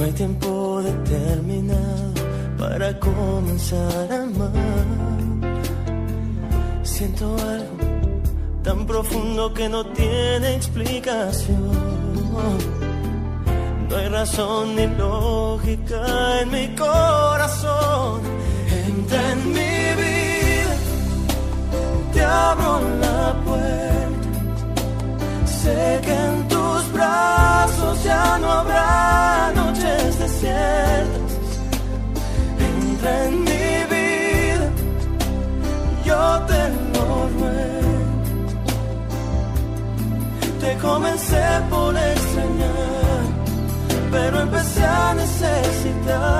no hay tiempo determinado para comenzar a amar. Siento algo tan profundo que no tiene explicación. No hay razón ni lógica en mi corazón. Entra en mi vida, comencé por extrañar, pero empecé a necesitarte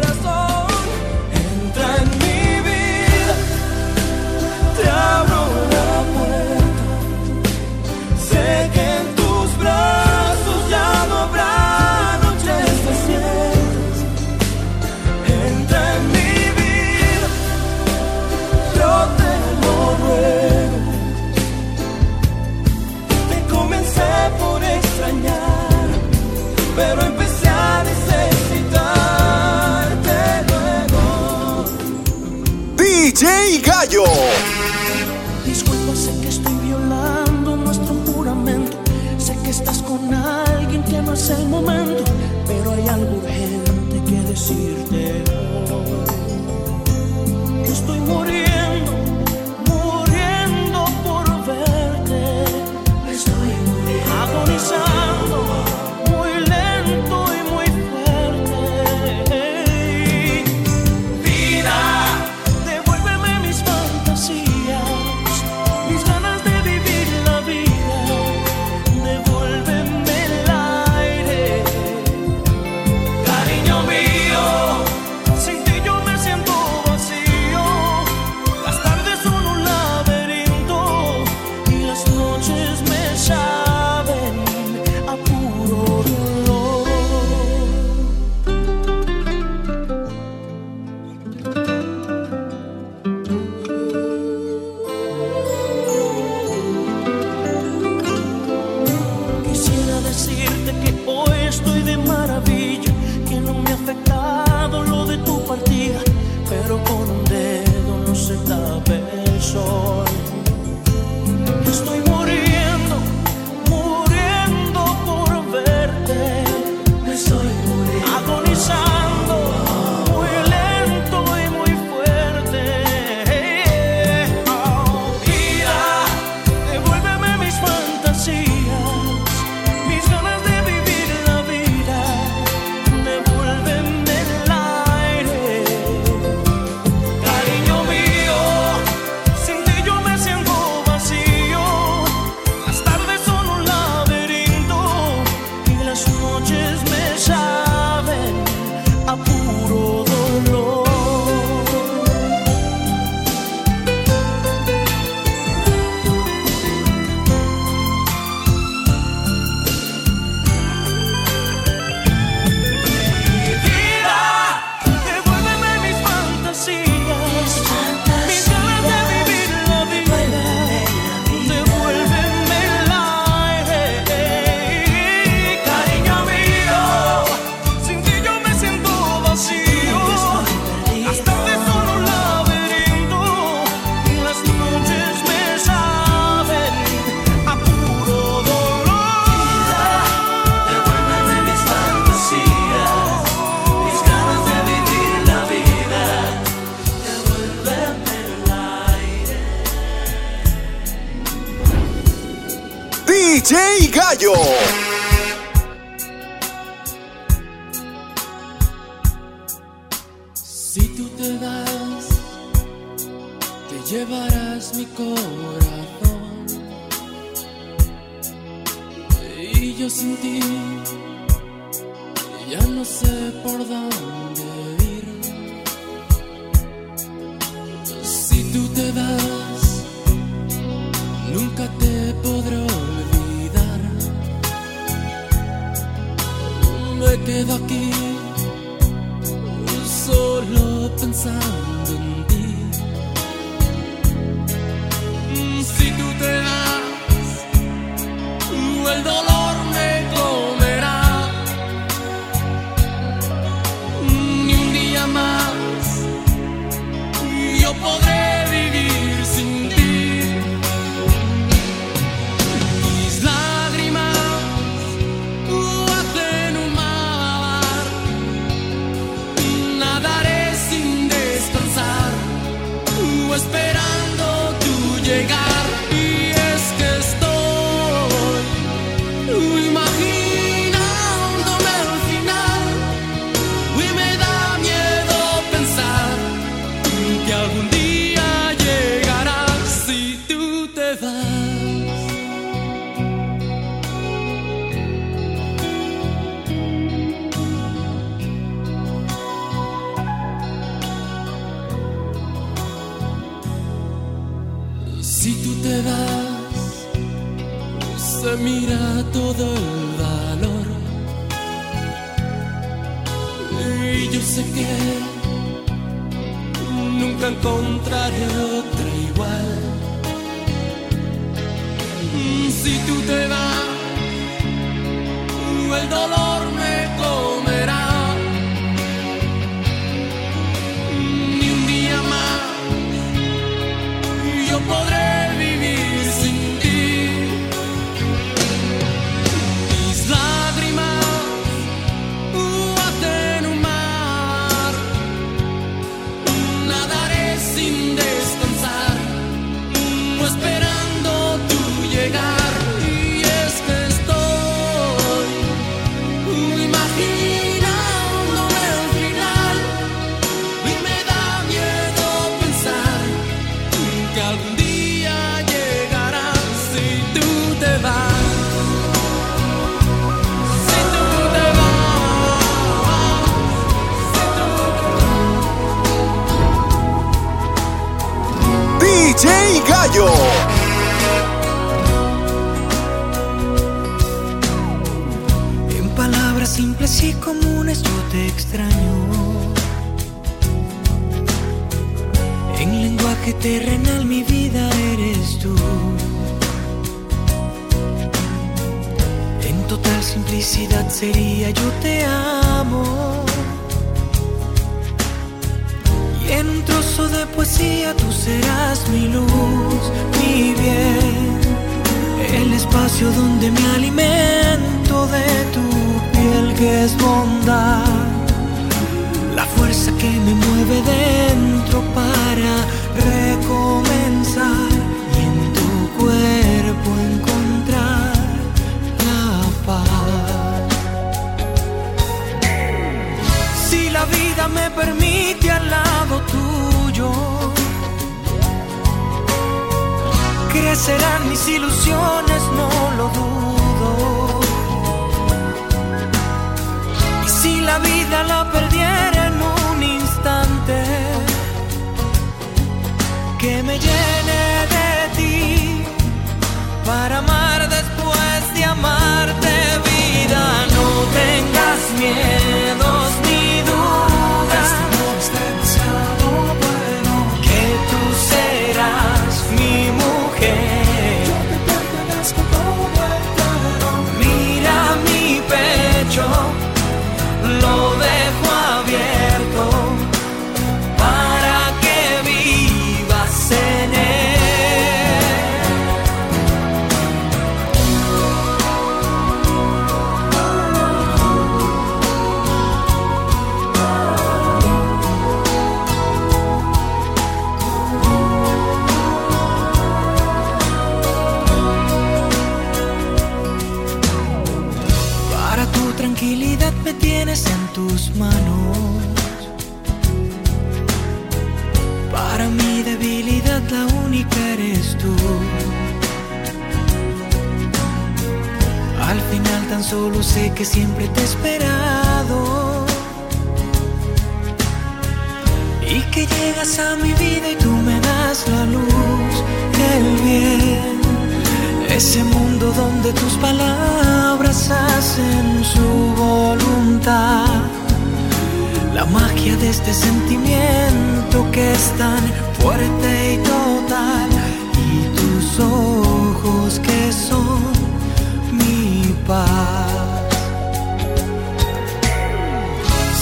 Disculpa, sé que estoy violando nuestro juramento. Sé que estás con alguien que no es el momento. Pero hay algo urgente que decirte. Estoy muriendo 60 pesos. Si tú te das, te llevarás mi corazón. Y yo sin ti, ya no sé por dónde ir. Si tú te das, nunca te podré olvidar. Me quedo aquí pensando. Mm, Si tú te das, el dolor me comerá. Mm, Ni un día más yo podré se mira todo el valor. Y yo sé que nunca encontraré otra igual. Si tú te vas, el dolor me comerá. Terrenal mi vida eres tú. En total simplicidad sería yo te amo. Y en un trozo de poesía tú serás mi luz, mi bien el espacio donde me alimento de tu piel que es bondad, la fuerza que me mueve dentro para recomenzar y en tu cuerpo encontrar la paz. Si la vida me permite al lado tuyo, crecerán mis ilusiones, no lo dudo. Y si la vida la perdiera que me llene tranquilidad me tienes en tus manos. Para mi debilidad la única eres tú. Al final tan solo sé que siempre te he esperado. Y que llegas a mi vida y tú me das la luz, el bien. Ese mundo donde tus palabras hacen su voluntad. La magia de este sentimiento que es tan fuerte y total. Y tus ojos que son mi paz.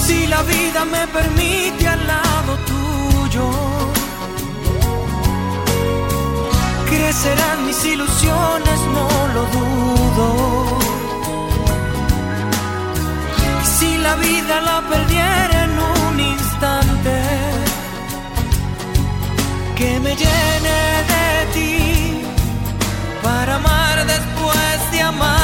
Si la vida me permite al lado tuyo, crecerán mis ilusiones, no lo dudo. la vida la perdiera en un instante, que me llene de ti para amar después de amar.